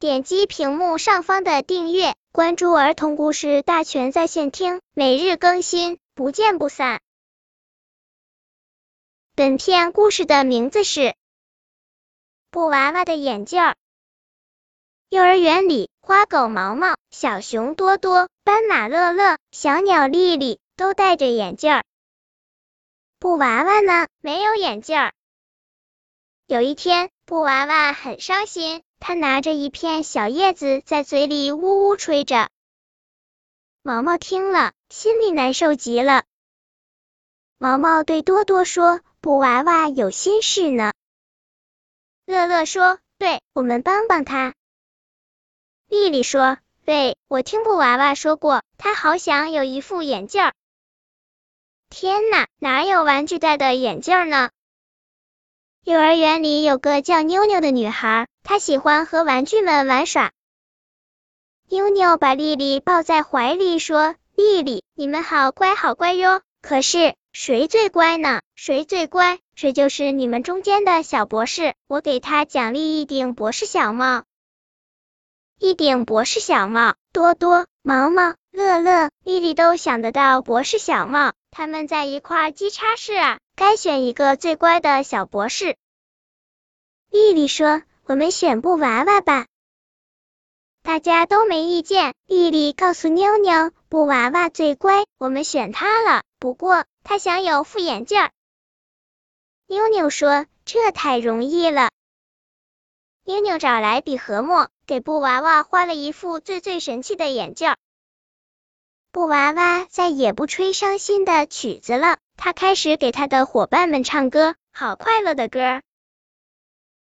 点击屏幕上方的订阅，关注儿童故事大全在线听，每日更新，不见不散。本片故事的名字是《布娃娃的眼镜》。幼儿园里，花狗毛毛、小熊多多、斑马乐乐、小鸟丽丽都戴着眼镜。布娃娃呢，没有眼镜。有一天，布娃娃很伤心，他拿着一片小叶子在嘴里呜呜吹着。毛毛听了，心里难受极了。毛毛对多多说：“布娃娃有心事呢。”乐乐说：“对，我们帮帮他。”丽丽说：“对，我听布娃娃说过，他好想有一副眼镜。”天哪，哪有玩具戴的眼镜呢？幼儿园里有个叫妞妞的女孩，他喜欢和玩具们玩耍。妞妞把丽丽抱在怀里说：“丽丽，你们好乖好乖哟。可是谁最乖呢？谁最乖？谁就是你们中间的小博士。我给他奖励一顶博士小帽。一顶博士小帽，多多、毛毛、乐乐、丽丽都想得到博士小帽。他们在一块儿插事啊。”该选一个最乖的小博士。丽丽说：“我们选布娃娃吧。”大家都没意见。丽丽告诉妞妞：“布娃娃最乖，我们选它了。不过他想有副眼镜。”妞妞说：“这太容易了。”妞妞找来笔和墨，给布娃娃画了一副最最神气的眼镜。布娃娃再也不吹伤心的曲子了。他开始给他的伙伴们唱歌，好快乐的歌。